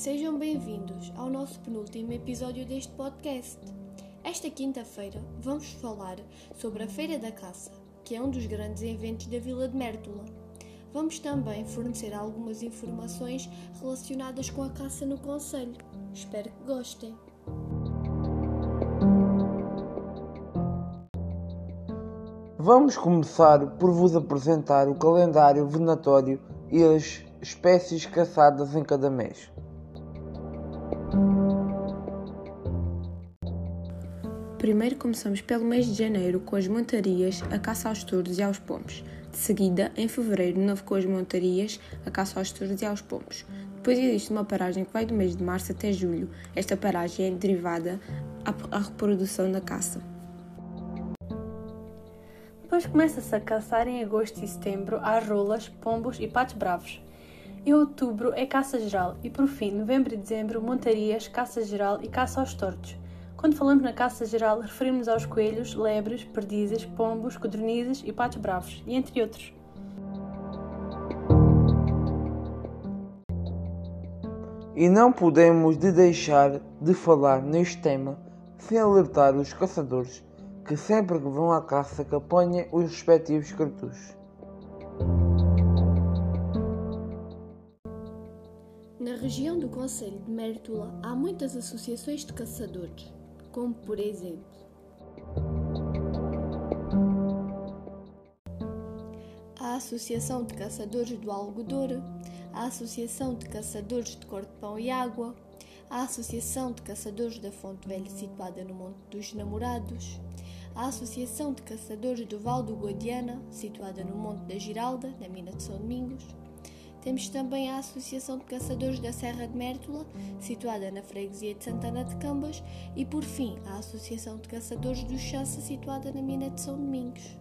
Sejam bem-vindos ao nosso penúltimo episódio deste podcast. Esta quinta-feira vamos falar sobre a Feira da Caça, que é um dos grandes eventos da Vila de Mértola. Vamos também fornecer algumas informações relacionadas com a caça no Conselho. Espero que gostem. Vamos começar por vos apresentar o calendário venatório e as espécies caçadas em cada mês. Primeiro começamos pelo mês de janeiro com as montarias, a caça aos touros e aos pombos. De seguida, em fevereiro, novo com as montarias, a caça aos touros e aos pombos. Depois existe uma paragem que vai do mês de março até julho. Esta paragem é derivada à reprodução da caça. Depois começa-se a caçar em agosto e setembro às rolas, pombos e patos bravos. Em outubro é caça geral e por fim, novembro e dezembro, montarias, caça geral e caça aos tortos. Quando falamos na caça geral, referimos aos coelhos, lebres, perdizes, pombos, codornizes e patos bravos, e entre outros. E não podemos de deixar de falar neste tema sem alertar os caçadores que sempre que vão à caça que apanhem os respectivos cartuchos. Na região do Conselho de Mértola há muitas associações de caçadores, como por exemplo a Associação de Caçadores do Algodouro, a Associação de Caçadores de Cortepão e Água, a Associação de Caçadores da Fonte Velha situada no Monte dos Namorados, a Associação de Caçadores do Val do Guadiana, situada no Monte da Giralda, na mina de São Domingos. Temos também a Associação de Caçadores da Serra de Mértola, situada na freguesia de Santana de Cambas, e por fim a Associação de Caçadores do Chassa, situada na mina de São Domingos.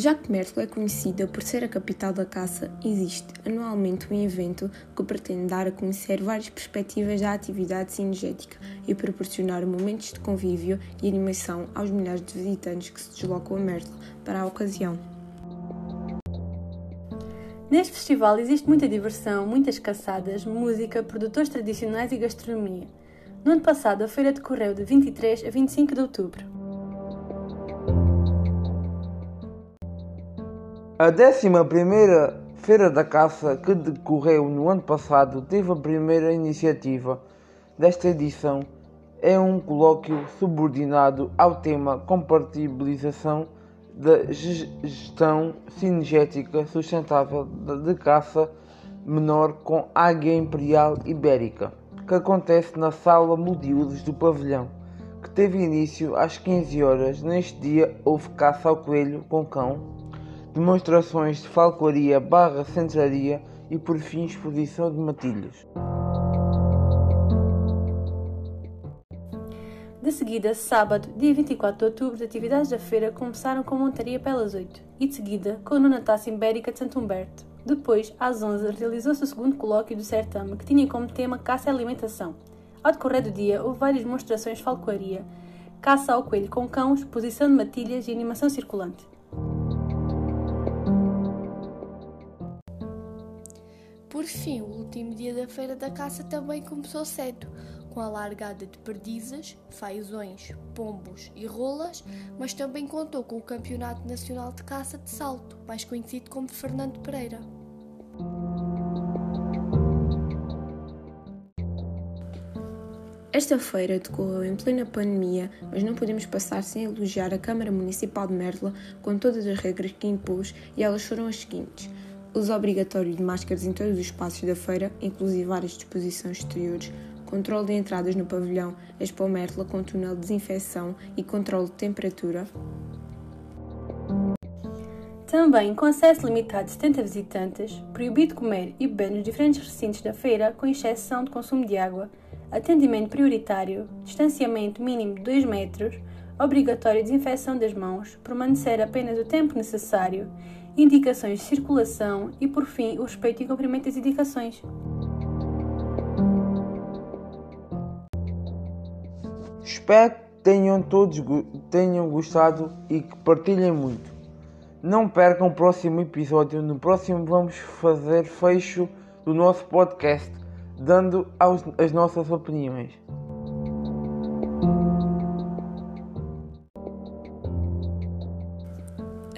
Já que Mértola é conhecida por ser a capital da caça, existe anualmente um evento que pretende dar a conhecer várias perspectivas da atividade cinegética e proporcionar momentos de convívio e animação aos milhares de visitantes que se deslocam a Mértola para a ocasião. Neste festival existe muita diversão, muitas caçadas, música, produtores tradicionais e gastronomia. No ano passado, a feira decorreu de 23 a 25 de outubro. A 11 Feira da Caça, que decorreu no ano passado, teve a primeira iniciativa desta edição. É um colóquio subordinado ao tema Compatibilização da Gestão Cinegética Sustentável de Caça Menor com Águia Imperial Ibérica, que acontece na Sala Multiusos do Pavilhão, que teve início às 15 horas. Neste dia houve caça ao coelho com cão demonstrações de falcoaria barra centraria e por fim exposição de matilhas. De seguida, sábado, dia 24 de outubro, as atividades da feira começaram com montaria pelas 8 e de seguida com a nona taça ibérica de Santo Humberto. Depois, às 11, realizou-se o segundo colóquio do certame, que tinha como tema caça e alimentação. Ao decorrer do dia, houve várias demonstrações de falcoaria, caça ao coelho com cão, exposição de matilhas e animação circulante. Por fim, o último dia da Feira da Caça também começou cedo, com a largada de perdizes, faiões, pombos e rolas, mas também contou com o Campeonato Nacional de Caça de Salto, mais conhecido como Fernando Pereira. Esta feira decorreu em plena pandemia, mas não podemos passar sem elogiar a Câmara Municipal de Mértola com todas as regras que impôs e elas foram as seguintes uso obrigatório de máscaras em todos os espaços da feira, inclusive várias disposições exteriores, controle de entradas no pavilhão, Expo Mértola com túnel de desinfecção e controle de temperatura. Também, com acesso limitado de 70 visitantes, proibido comer e beber nos diferentes recintos da feira, com exceção de consumo de água, atendimento prioritário, distanciamento mínimo de 2 metros, obrigatória desinfecção das mãos, permanecer apenas o tempo necessário indicações de circulação e, por fim, o respeito e cumprimento das indicações. Espero que tenham todos tenham gostado e que partilhem muito. Não percam o próximo episódio. No próximo vamos fazer fecho do nosso podcast, dando as nossas opiniões.